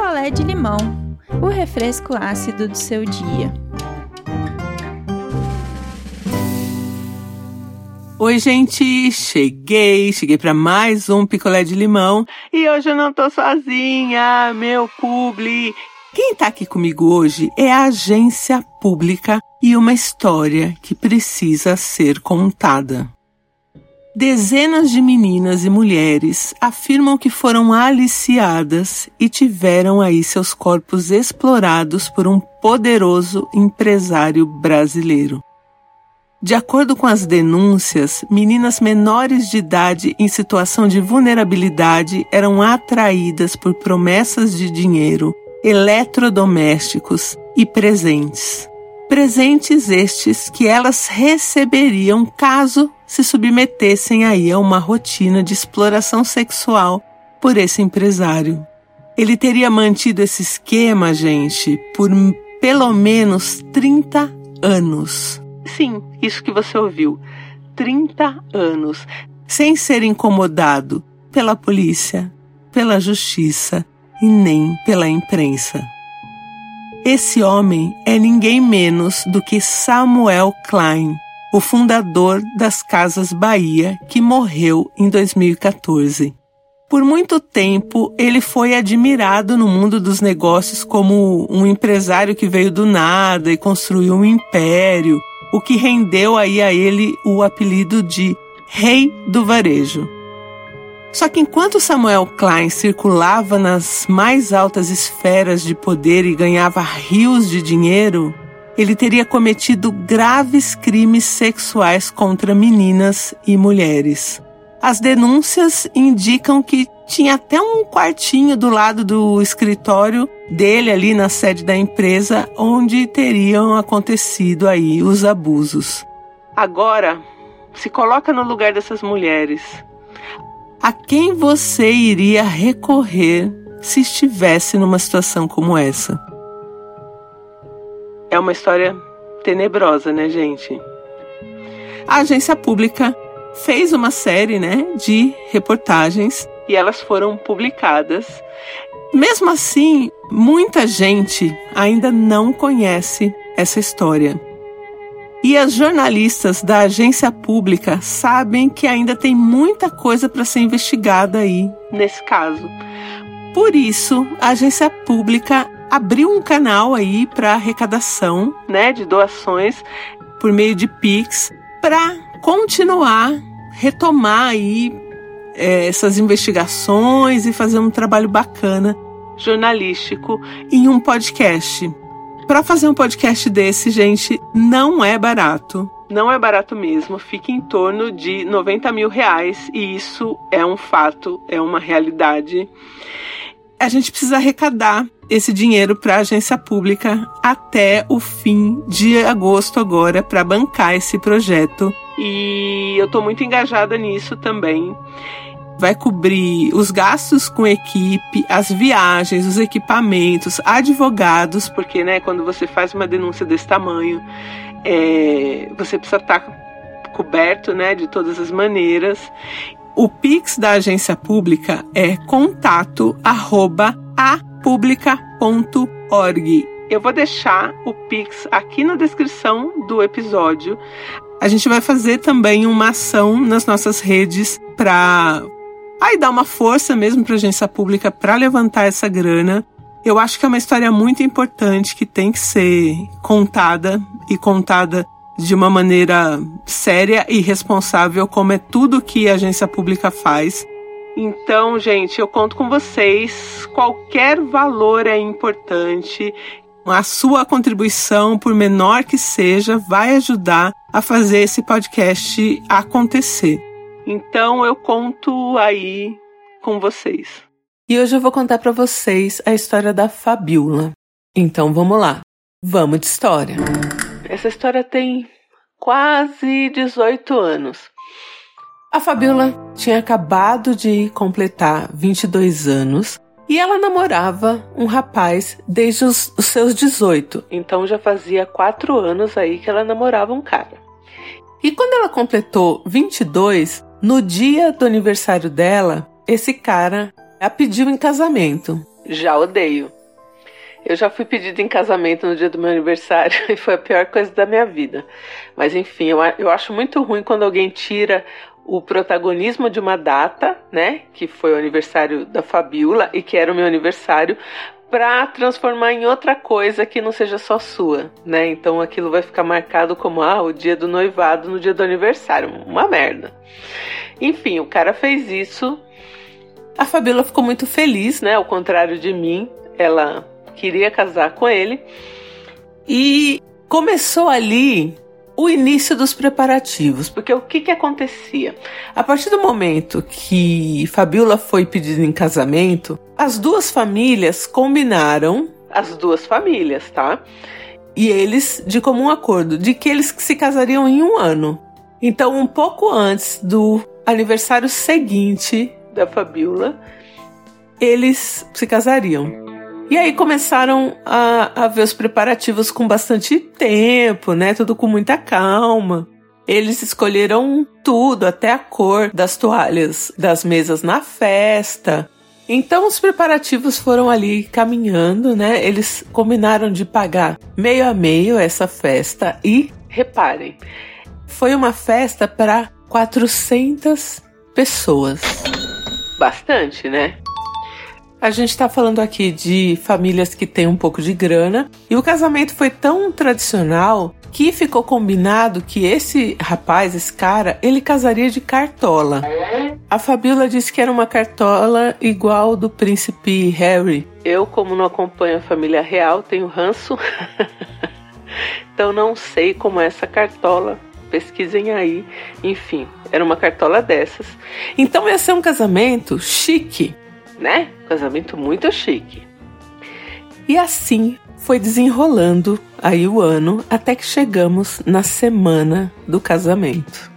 picolé de limão, o refresco ácido do seu dia. Oi, gente, cheguei, cheguei para mais um picolé de limão e hoje eu não tô sozinha, meu publi. Quem tá aqui comigo hoje é a agência pública e uma história que precisa ser contada. Dezenas de meninas e mulheres afirmam que foram aliciadas e tiveram aí seus corpos explorados por um poderoso empresário brasileiro. De acordo com as denúncias, meninas menores de idade em situação de vulnerabilidade eram atraídas por promessas de dinheiro, eletrodomésticos e presentes presentes estes que elas receberiam caso se submetessem aí a uma rotina de exploração sexual por esse empresário. Ele teria mantido esse esquema, gente, por pelo menos 30 anos. Sim, isso que você ouviu. 30 anos, sem ser incomodado pela polícia, pela justiça e nem pela imprensa. Esse homem é ninguém menos do que Samuel Klein, o fundador das Casas Bahia, que morreu em 2014. Por muito tempo, ele foi admirado no mundo dos negócios como um empresário que veio do nada e construiu um império, o que rendeu aí a ele o apelido de Rei do Varejo. Só que enquanto Samuel Klein circulava nas mais altas esferas de poder e ganhava rios de dinheiro, ele teria cometido graves crimes sexuais contra meninas e mulheres. As denúncias indicam que tinha até um quartinho do lado do escritório dele ali na sede da empresa onde teriam acontecido aí os abusos. Agora, se coloca no lugar dessas mulheres a quem você iria recorrer se estivesse numa situação como essa? É uma história tenebrosa, né, gente? A agência pública fez uma série, né, de reportagens e elas foram publicadas. Mesmo assim, muita gente ainda não conhece essa história. E as jornalistas da agência pública sabem que ainda tem muita coisa para ser investigada aí nesse caso. Por isso, a agência pública abriu um canal aí para arrecadação, né, de doações por meio de Pix para continuar retomar aí é, essas investigações e fazer um trabalho bacana jornalístico em um podcast para fazer um podcast desse, gente, não é barato. Não é barato mesmo, fica em torno de 90 mil reais e isso é um fato, é uma realidade. A gente precisa arrecadar esse dinheiro para a agência pública até o fim de agosto agora para bancar esse projeto. E eu estou muito engajada nisso também vai cobrir os gastos com equipe, as viagens, os equipamentos, advogados, porque né, quando você faz uma denúncia desse tamanho, é, você precisa estar coberto né, de todas as maneiras. O Pix da agência pública é contato arroba apublica.org. Eu vou deixar o Pix aqui na descrição do episódio. A gente vai fazer também uma ação nas nossas redes para Aí dá uma força mesmo para a agência pública para levantar essa grana. Eu acho que é uma história muito importante que tem que ser contada e contada de uma maneira séria e responsável, como é tudo que a agência pública faz. Então, gente, eu conto com vocês. Qualquer valor é importante. A sua contribuição, por menor que seja, vai ajudar a fazer esse podcast acontecer. Então eu conto aí com vocês. E hoje eu vou contar para vocês a história da Fabiola. Então vamos lá. Vamos de história. Essa história tem quase 18 anos. A Fabiola tinha acabado de completar 22 anos e ela namorava um rapaz desde os, os seus 18. Então já fazia 4 anos aí que ela namorava um cara. E quando ela completou 22, no dia do aniversário dela, esse cara a pediu em casamento. Já odeio. Eu já fui pedida em casamento no dia do meu aniversário e foi a pior coisa da minha vida. Mas enfim, eu, eu acho muito ruim quando alguém tira o protagonismo de uma data, né, que foi o aniversário da Fabiola e que era o meu aniversário, para transformar em outra coisa que não seja só sua, né? Então aquilo vai ficar marcado como ah, o dia do noivado no dia do aniversário, uma merda. Enfim, o cara fez isso. A Fabiola ficou muito feliz, né? Ao contrário de mim, ela queria casar com ele. E começou ali o início dos preparativos, porque o que que acontecia? A partir do momento que Fabiola foi pedida em casamento, as duas famílias combinaram, as duas famílias, tá? E eles, de comum acordo, de que eles se casariam em um ano. Então, um pouco antes do aniversário seguinte da Fabiola, eles se casariam. E aí começaram a, a ver os preparativos com bastante tempo, né? Tudo com muita calma. Eles escolheram tudo, até a cor das toalhas das mesas na festa. Então os preparativos foram ali caminhando, né? Eles combinaram de pagar meio a meio essa festa e reparem, foi uma festa para 400 pessoas. Bastante, né? A gente está falando aqui de famílias que têm um pouco de grana e o casamento foi tão tradicional que ficou combinado que esse rapaz, esse cara, ele casaria de cartola. A Fabiola disse que era uma cartola igual do príncipe Harry. Eu, como não acompanho a família real, tenho ranço. então não sei como é essa cartola. Pesquisem aí. Enfim, era uma cartola dessas. Então ia ser um casamento chique né? Casamento muito chique. E assim foi desenrolando aí o ano até que chegamos na semana do casamento.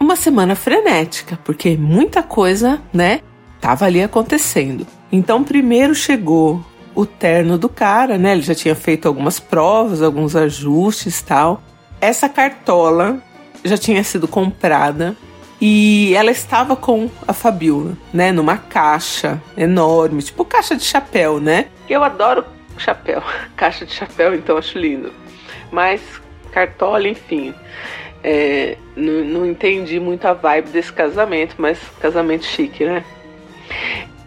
Uma semana frenética, porque muita coisa, né, tava ali acontecendo. Então, primeiro chegou o terno do cara, né? Ele já tinha feito algumas provas, alguns ajustes, tal. Essa cartola já tinha sido comprada e ela estava com a Fabiola, né, numa caixa enorme, tipo caixa de chapéu, né? Eu adoro chapéu, caixa de chapéu, então acho lindo. Mas cartola, enfim, é, não, não entendi muito a vibe desse casamento, mas casamento chique, né?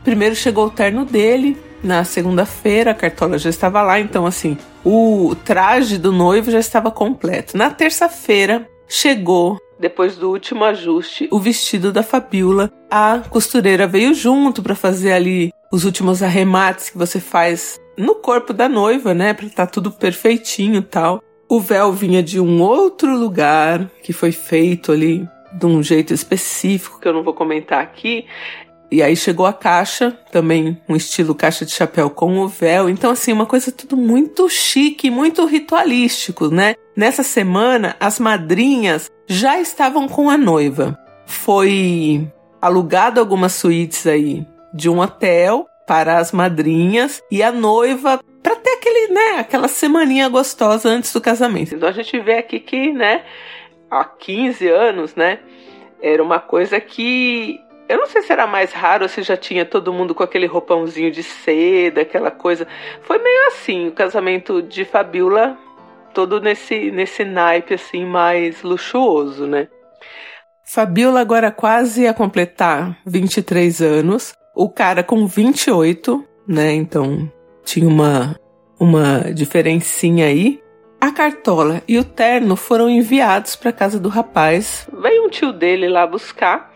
Primeiro chegou o terno dele, na segunda-feira a cartola já estava lá, então assim, o traje do noivo já estava completo. Na terça-feira chegou depois do último ajuste, o vestido da Fabiola. A costureira veio junto para fazer ali os últimos arremates que você faz no corpo da noiva, né, para estar tá tudo perfeitinho tal. O véu vinha de um outro lugar que foi feito ali de um jeito específico que eu não vou comentar aqui. E aí chegou a caixa, também um estilo caixa de chapéu com o véu. Então, assim, uma coisa tudo muito chique, muito ritualístico, né? Nessa semana, as madrinhas já estavam com a noiva. Foi alugado algumas suítes aí de um hotel para as madrinhas e a noiva para ter aquele, né, aquela semaninha gostosa antes do casamento. Então a gente vê aqui que, né, há 15 anos, né, era uma coisa que eu não sei se era mais raro ou se já tinha todo mundo com aquele roupãozinho de seda, aquela coisa. Foi meio assim, o casamento de Fabiola, todo nesse, nesse naipe assim mais luxuoso, né? Fabiola agora quase a completar 23 anos, o cara com 28, né? Então tinha uma, uma diferencinha aí. A cartola e o terno foram enviados para casa do rapaz. Veio um tio dele lá buscar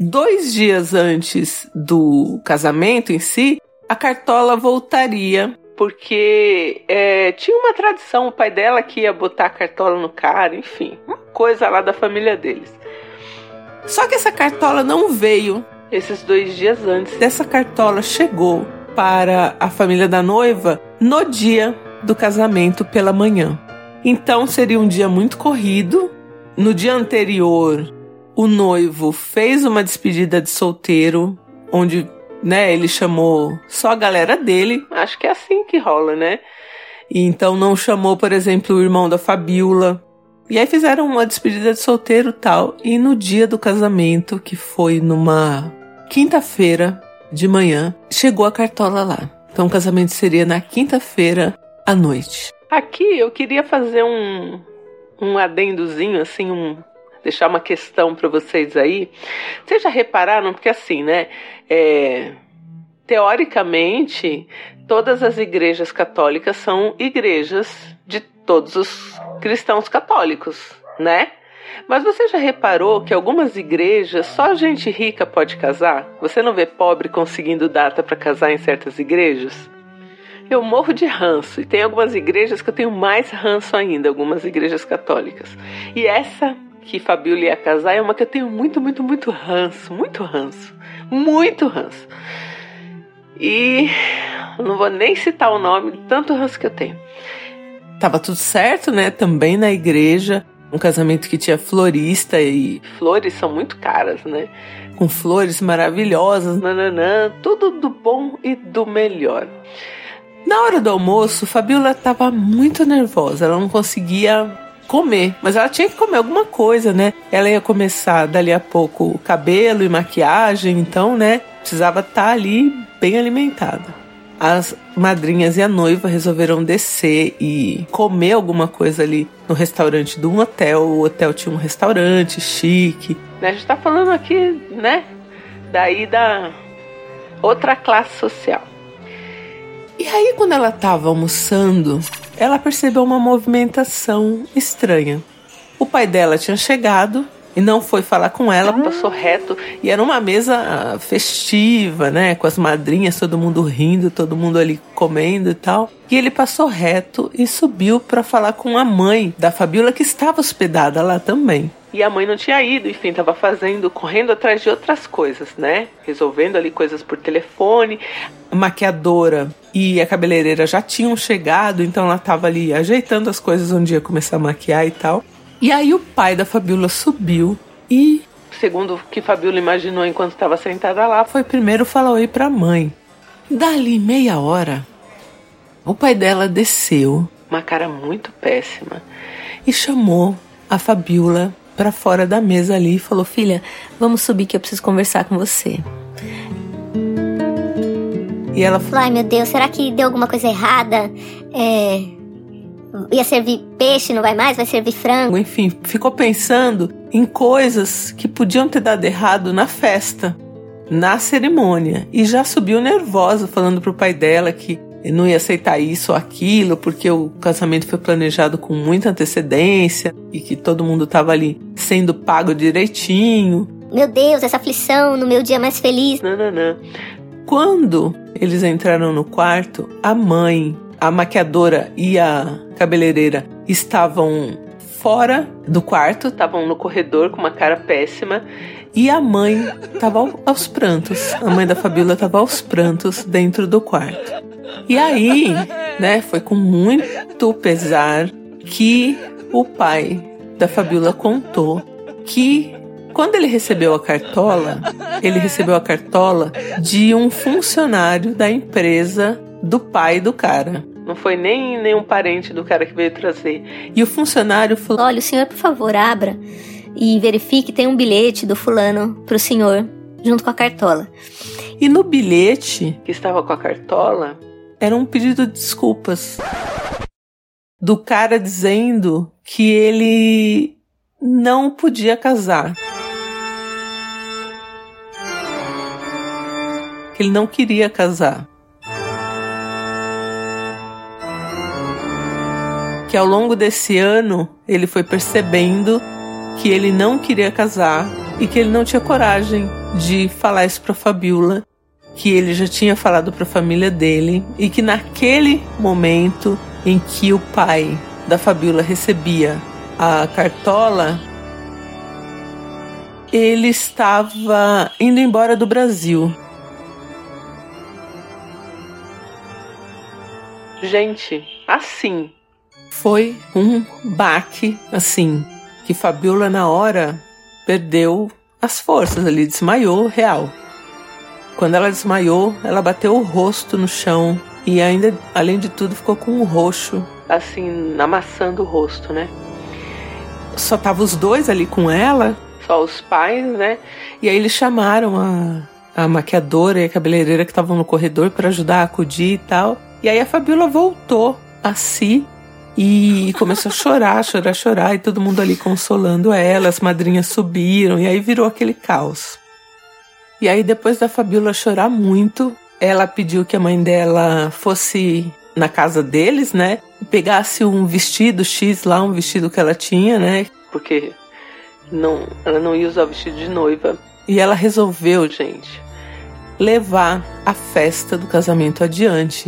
Dois dias antes do casamento em si, a Cartola voltaria porque é, tinha uma tradição, o pai dela que ia botar a cartola no cara, enfim, uma coisa lá da família deles. Só que essa cartola não veio esses dois dias antes. Dessa cartola chegou para a família da noiva no dia do casamento pela manhã. Então seria um dia muito corrido. No dia anterior, o noivo fez uma despedida de solteiro, onde, né, ele chamou só a galera dele. Acho que é assim que rola, né? E então não chamou, por exemplo, o irmão da Fabiola. E aí fizeram uma despedida de solteiro tal. E no dia do casamento, que foi numa quinta-feira de manhã, chegou a cartola lá. Então o casamento seria na quinta-feira à noite. Aqui eu queria fazer um, um adendozinho, assim, um, deixar uma questão para vocês aí. Vocês já repararam? Porque assim, né? É, teoricamente, todas as igrejas católicas são igrejas de todos os cristãos católicos, né? Mas você já reparou que algumas igrejas só gente rica pode casar? Você não vê pobre conseguindo data para casar em certas igrejas? Eu morro de ranço e tem algumas igrejas que eu tenho mais ranço ainda, algumas igrejas católicas. E essa que Fabiola ia casar é uma que eu tenho muito, muito, muito ranço, muito ranço, muito ranço. E não vou nem citar o nome tanto ranço que eu tenho. Tava tudo certo, né? Também na igreja, um casamento que tinha florista e flores são muito caras, né? Com flores maravilhosas, nananã, tudo do bom e do melhor. Na hora do almoço, Fabiola estava muito nervosa, ela não conseguia comer, mas ela tinha que comer alguma coisa, né? Ela ia começar dali a pouco cabelo e maquiagem, então, né? Precisava estar tá ali bem alimentada. As madrinhas e a noiva resolveram descer e comer alguma coisa ali no restaurante do hotel. O hotel tinha um restaurante chique. A gente tá falando aqui, né? Daí da outra classe social. E aí, quando ela estava almoçando, ela percebeu uma movimentação estranha. O pai dela tinha chegado e não foi falar com ela, passou reto e era uma mesa festiva, né, com as madrinhas, todo mundo rindo, todo mundo ali comendo e tal. E ele passou reto e subiu para falar com a mãe da Fabiola que estava hospedada lá também. E a mãe não tinha ido, enfim, estava fazendo, correndo atrás de outras coisas, né? Resolvendo ali coisas por telefone. A maquiadora e a cabeleireira já tinham chegado, então ela estava ali ajeitando as coisas onde ia começar a maquiar e tal. E aí o pai da Fabiola subiu e, segundo o que Fabiola imaginou enquanto estava sentada lá, foi primeiro falar oi para a mãe. Dali meia hora, o pai dela desceu, uma cara muito péssima, e chamou a Fabiola para fora da mesa ali e falou: Filha, vamos subir que eu preciso conversar com você. E ela falou: Ai meu Deus, será que deu alguma coisa errada? É. Ia servir peixe, não vai mais? Vai servir frango? Enfim, ficou pensando em coisas que podiam ter dado errado na festa, na cerimônia. E já subiu nervosa, falando pro pai dela que não ia aceitar isso ou aquilo, porque o casamento foi planejado com muita antecedência e que todo mundo estava ali sendo pago direitinho. Meu Deus, essa aflição no meu dia mais feliz. Não, não, não. Quando eles entraram no quarto, a mãe, a maquiadora e a cabeleireira estavam fora do quarto, estavam no corredor com uma cara péssima. E a mãe estava aos prantos. A mãe da Fabíola estava aos prantos dentro do quarto. E aí, né, foi com muito pesar que o pai da Fabiola contou que quando ele recebeu a cartola, ele recebeu a cartola de um funcionário da empresa do pai do cara. Não foi nem nenhum parente do cara que veio trazer. E o funcionário falou: Olha, o senhor, por favor, abra e verifique tem um bilhete do fulano pro senhor, junto com a cartola. E no bilhete que estava com a cartola, era um pedido de desculpas do cara dizendo que ele não podia casar. Que ele não queria casar. Que ao longo desse ano ele foi percebendo que ele não queria casar e que ele não tinha coragem de falar isso para Fabiola que ele já tinha falado para a família dele e que naquele momento em que o pai da Fabiola recebia a cartola, ele estava indo embora do Brasil. Gente, assim, foi um baque, assim, que Fabiola na hora perdeu as forças ali, desmaiou real. Quando ela desmaiou, ela bateu o rosto no chão e ainda, além de tudo, ficou com um roxo, assim, amassando o rosto, né? Só tava os dois ali com ela, só os pais, né? E aí eles chamaram a, a maquiadora e a cabeleireira que estavam no corredor para ajudar a acudir e tal. E aí a Fabiola voltou a si e começou a chorar, chorar, chorar, e todo mundo ali consolando ela, as madrinhas subiram, e aí virou aquele caos. E aí, depois da Fabiola chorar muito, ela pediu que a mãe dela fosse na casa deles, né? Pegasse um vestido X lá, um vestido que ela tinha, né? Porque não, ela não ia usar o vestido de noiva. E ela resolveu, gente, levar a festa do casamento adiante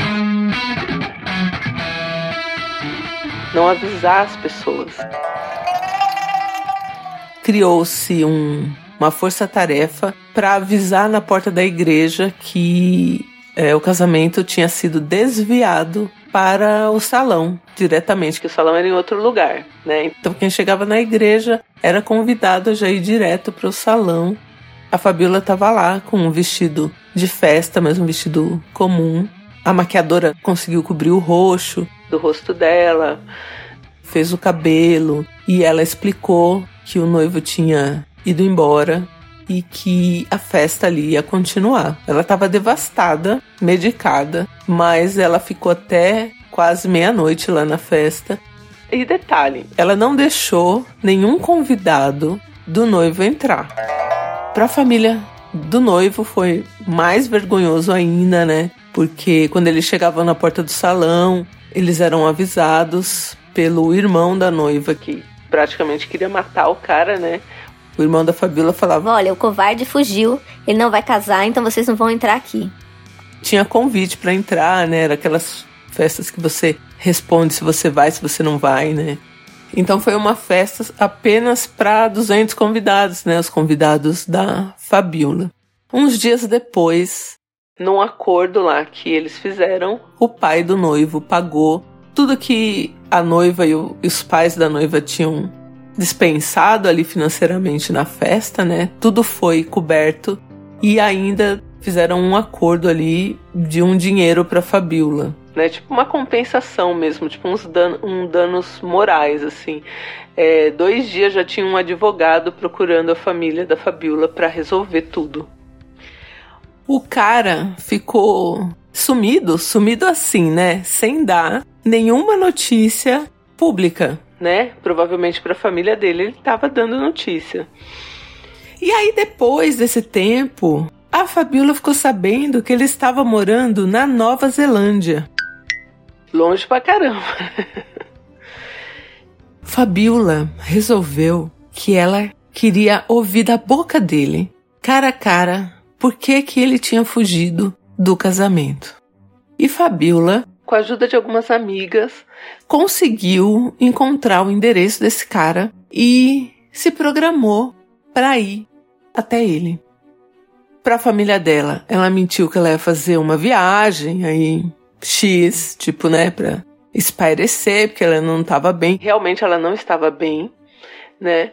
não avisar as pessoas. Criou-se um, uma força-tarefa para avisar na porta da igreja que é, o casamento tinha sido desviado para o salão diretamente, que o salão era em outro lugar, né? Então quem chegava na igreja era convidado a já ir direto para o salão. A Fabiola estava lá com um vestido de festa, mas um vestido comum. A maquiadora conseguiu cobrir o roxo, do rosto dela, fez o cabelo e ela explicou que o noivo tinha ido embora e que a festa ali ia continuar. Ela estava devastada, medicada, mas ela ficou até quase meia-noite lá na festa. E detalhe, ela não deixou nenhum convidado do noivo entrar. Para a família do noivo foi mais vergonhoso ainda, né? Porque quando eles chegavam na porta do salão, eles eram avisados pelo irmão da noiva que praticamente queria matar o cara, né? O irmão da Fabiola falava: Olha, o covarde fugiu, ele não vai casar, então vocês não vão entrar aqui. Tinha convite para entrar, né? Era aquelas festas que você responde se você vai, se você não vai, né? Então foi uma festa apenas para 200 convidados, né? Os convidados da Fabiola. Uns dias depois, num acordo lá que eles fizeram, o pai do noivo pagou tudo que a noiva e, os pais da noiva tinham dispensado ali financeiramente na festa, né? Tudo foi coberto e ainda fizeram um acordo ali de um dinheiro para Fabiola, né? Tipo uma compensação mesmo, tipo uns dan um danos morais assim. É, dois dias já tinha um advogado procurando a família da Fabiola para resolver tudo. O cara ficou sumido, sumido assim, né? Sem dar nenhuma notícia pública, né? Provavelmente para a família dele ele estava dando notícia. E aí depois desse tempo, a Fabiola ficou sabendo que ele estava morando na Nova Zelândia. Longe pra caramba. Fabiola resolveu que ela queria ouvir da boca dele, cara a cara, por que, que ele tinha fugido do casamento. E Fabiola, com a ajuda de algumas amigas, conseguiu encontrar o endereço desse cara e se programou para ir até ele. Para a família dela, ela mentiu que ela ia fazer uma viagem aí X, tipo, né, para espairecer, porque ela não estava bem. Realmente ela não estava bem, né?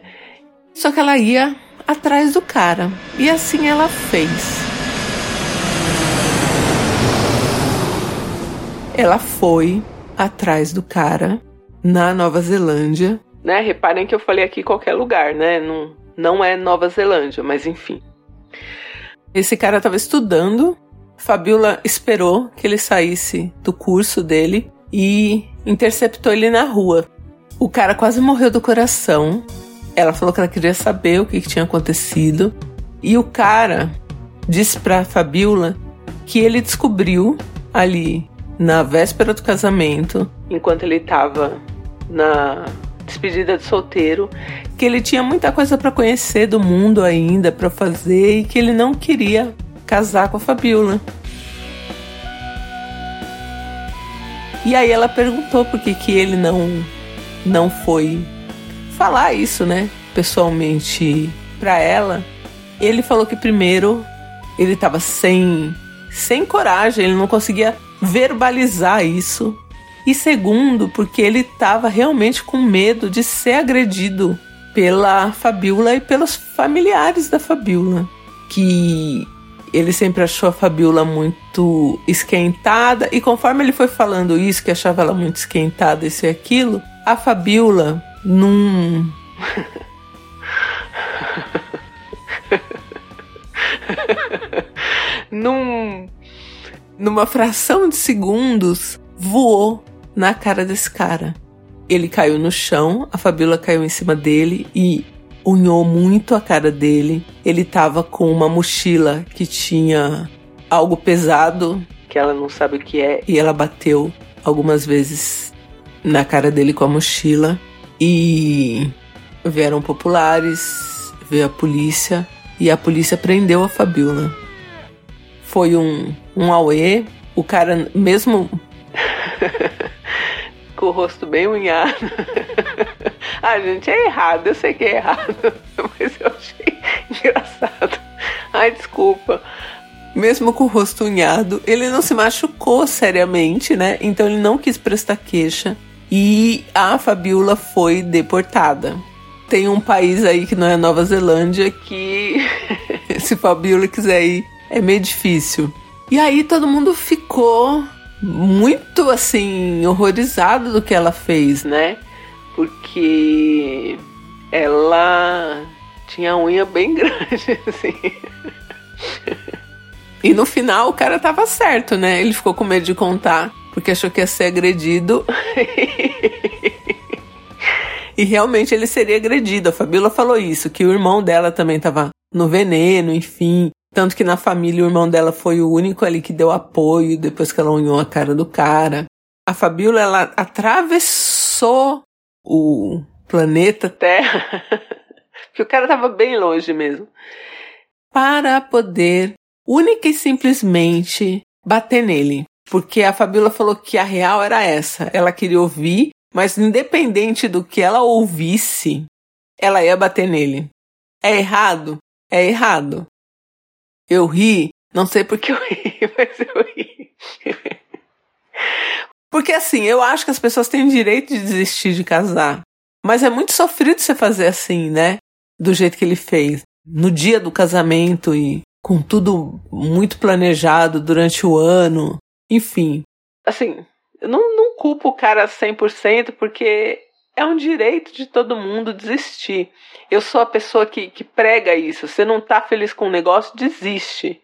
Só que ela ia atrás do cara. E assim ela fez. Ela foi atrás do cara na Nova Zelândia. Né? Reparem que eu falei aqui qualquer lugar, né? Não, não é Nova Zelândia, mas enfim. Esse cara estava estudando. Fabiola esperou que ele saísse do curso dele e interceptou ele na rua. O cara quase morreu do coração ela falou que ela queria saber o que, que tinha acontecido. E o cara disse pra Fabiola que ele descobriu ali na véspera do casamento, enquanto ele estava na despedida de solteiro, que ele tinha muita coisa para conhecer do mundo ainda para fazer e que ele não queria casar com a Fabiola. E aí ela perguntou por que, que ele não não foi falar isso, né, pessoalmente para ela, ele falou que primeiro ele estava sem sem coragem, ele não conseguia verbalizar isso. E segundo, porque ele estava realmente com medo de ser agredido pela Fabiola e pelos familiares da Fabiola, que ele sempre achou a Fabiola muito esquentada e conforme ele foi falando isso, que achava ela muito esquentada, isso e aquilo, a Fabiola num. num, numa fração de segundos, voou na cara desse cara. Ele caiu no chão, a Fabiola caiu em cima dele e unhou muito a cara dele. Ele tava com uma mochila que tinha algo pesado, que ela não sabe o que é, e ela bateu algumas vezes na cara dele com a mochila. E vieram populares, veio a polícia e a polícia prendeu a Fabiola. Foi um, um auê, o cara mesmo com o rosto bem unhado. ah, gente, é errado, eu sei que é errado, mas eu achei engraçado. Ai, desculpa. Mesmo com o rosto unhado, ele não se machucou seriamente, né? Então ele não quis prestar queixa. E a Fabiola foi deportada. Tem um país aí que não é Nova Zelândia que se Fabiola quiser ir é meio difícil. E aí todo mundo ficou muito assim horrorizado do que ela fez, né? Porque ela tinha a unha bem grande, assim. E no final o cara tava certo, né? Ele ficou com medo de contar, porque achou que ia ser agredido. e realmente ele seria agredido. A Fabíola falou isso, que o irmão dela também tava no veneno, enfim. Tanto que na família o irmão dela foi o único ali que deu apoio depois que ela unhou a cara do cara. A Fabíola, ela atravessou o planeta Terra, que o cara tava bem longe mesmo, para poder única e simplesmente bater nele. Porque a Fabiola falou que a real era essa. Ela queria ouvir, mas independente do que ela ouvisse, ela ia bater nele. É errado? É errado. Eu ri, não sei porque eu ri, mas eu ri. Porque assim, eu acho que as pessoas têm o direito de desistir de casar. Mas é muito sofrido você fazer assim, né? Do jeito que ele fez. No dia do casamento e com tudo muito planejado durante o ano. Enfim. Assim, eu não, não culpo o cara 100% porque é um direito de todo mundo desistir. Eu sou a pessoa que, que prega isso. Você não tá feliz com o negócio, desiste.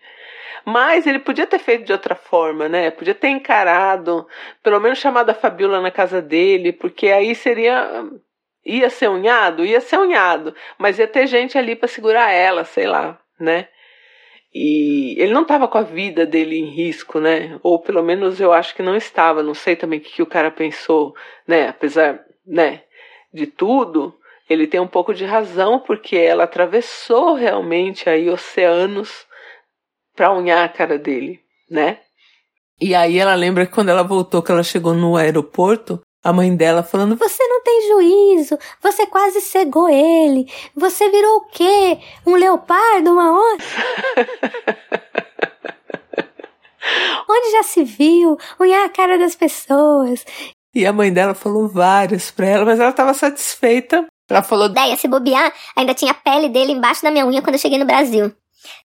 Mas ele podia ter feito de outra forma, né? Podia ter encarado, pelo menos chamado a Fabiola na casa dele, porque aí seria. Ia ser unhado? Ia ser unhado. Mas ia ter gente ali para segurar ela, sei lá, né? E ele não estava com a vida dele em risco, né? Ou pelo menos eu acho que não estava. Não sei também o que, que o cara pensou, né? Apesar, né, de tudo, ele tem um pouco de razão porque ela atravessou realmente aí oceanos para unhar a cara dele, né? E aí ela lembra que quando ela voltou, que ela chegou no aeroporto, a mãe dela falando: Você não tem juízo, você quase cegou ele, você virou o quê? Um leopardo, uma onça? Onde já se viu unhar a cara das pessoas? E a mãe dela falou várias pra ela, mas ela estava satisfeita. Ela falou: Ideia, se bobear, ainda tinha a pele dele embaixo da minha unha quando eu cheguei no Brasil.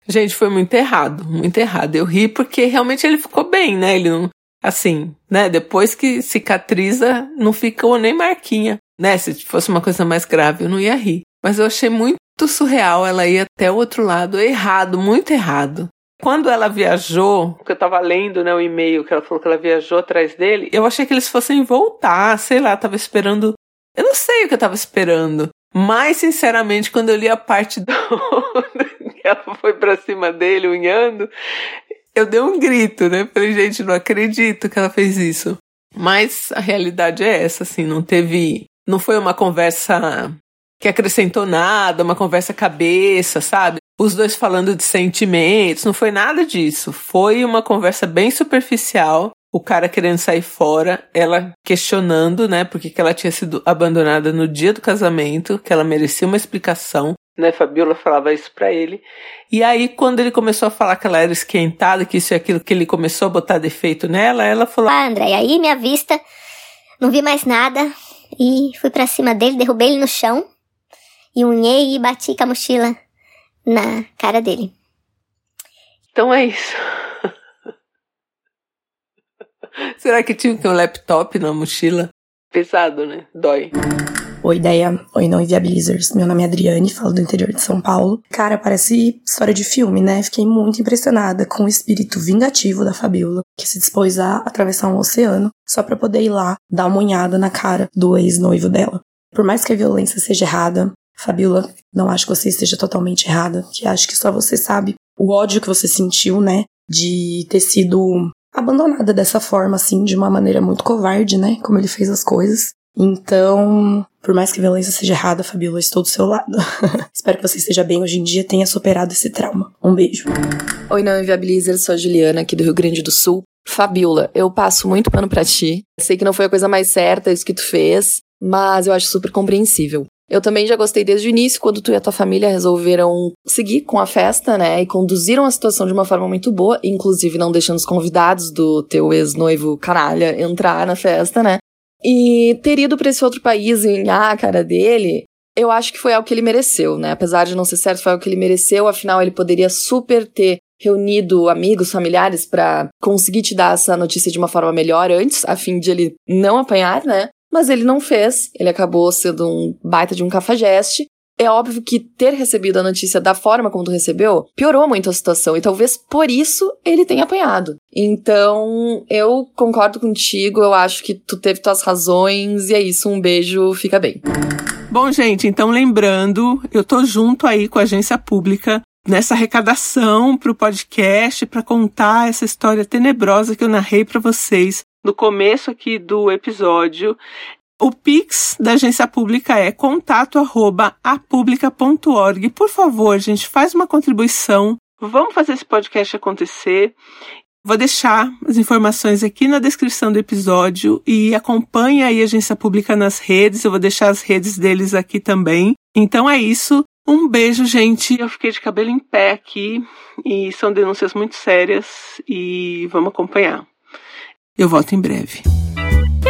Gente, foi muito errado, muito errado. Eu ri porque realmente ele ficou bem, né? Ele não. Assim, né? Depois que cicatriza, não ficou nem marquinha. Né? Se fosse uma coisa mais grave, eu não ia rir. Mas eu achei muito surreal ela ir até o outro lado, errado, muito errado. Quando ela viajou, que eu tava lendo, né, o e-mail que ela falou que ela viajou atrás dele, eu achei que eles fossem voltar, sei lá, tava esperando. Eu não sei o que eu tava esperando. Mas, sinceramente, quando eu li a parte do. ela foi pra cima dele, unhando, eu dei um grito, né? Falei, gente, não acredito que ela fez isso. Mas a realidade é essa, assim, não teve. Não foi uma conversa que acrescentou nada, uma conversa cabeça, sabe? os dois falando de sentimentos, não foi nada disso. Foi uma conversa bem superficial. O cara querendo sair fora, ela questionando, né, porque que ela tinha sido abandonada no dia do casamento, que ela merecia uma explicação. Né, Fabiola falava isso para ele. E aí, quando ele começou a falar que ela era esquentada, que isso e aquilo, que ele começou a botar defeito nela, ela falou: Ah, André, aí minha vista, não vi mais nada. E fui para cima dele, derrubei ele no chão. E unhei e bati com a mochila na cara dele. Então é isso. Será que tinha que um laptop na mochila? Pesado, né? Dói. Oi, ideia. Oi, não inviabilizers. Meu nome é Adriane, falo do interior de São Paulo. Cara, parece história de filme, né? Fiquei muito impressionada com o espírito vingativo da Fabiola, que se dispôs a atravessar um oceano só para poder ir lá dar uma unhada na cara do ex-noivo dela. Por mais que a violência seja errada, Fabiola, não acho que você esteja totalmente errada, que acho que só você sabe o ódio que você sentiu, né? De ter sido abandonada dessa forma, assim, de uma maneira muito covarde, né? Como ele fez as coisas. Então, por mais que a violência seja errada, Fabiola, estou do seu lado. Espero que você esteja bem hoje em dia, tenha superado esse trauma. Um beijo. Oi, não inviabilizer, sou a Juliana, aqui do Rio Grande do Sul. Fabiola, eu passo muito pano pra ti. Sei que não foi a coisa mais certa isso que tu fez, mas eu acho super compreensível. Eu também já gostei desde o início, quando tu e a tua família resolveram seguir com a festa, né? E conduziram a situação de uma forma muito boa, inclusive não deixando os convidados do teu ex-noivo canalha entrar na festa, né? E ter ido para esse outro país e a cara dele, eu acho que foi algo que ele mereceu, né? Apesar de não ser certo, foi algo que ele mereceu, afinal ele poderia super ter reunido amigos, familiares para conseguir te dar essa notícia de uma forma melhor antes, a fim de ele não apanhar, né? Mas ele não fez, ele acabou sendo um baita de um cafajeste. É óbvio que ter recebido a notícia da forma como tu recebeu piorou muito a situação e talvez por isso ele tenha apanhado. Então, eu concordo contigo, eu acho que tu teve tuas razões e é isso, um beijo, fica bem. Bom, gente, então lembrando, eu tô junto aí com a agência pública nessa arrecadação para o podcast para contar essa história tenebrosa que eu narrei para vocês no começo aqui do episódio. O Pix da agência pública é contato@apublica.org. Por favor, gente, faz uma contribuição. Vamos fazer esse podcast acontecer. Vou deixar as informações aqui na descrição do episódio e acompanhe aí a agência pública nas redes. Eu vou deixar as redes deles aqui também. Então é isso. Um beijo, gente. Eu fiquei de cabelo em pé aqui e são denúncias muito sérias e vamos acompanhar. Eu volto em breve.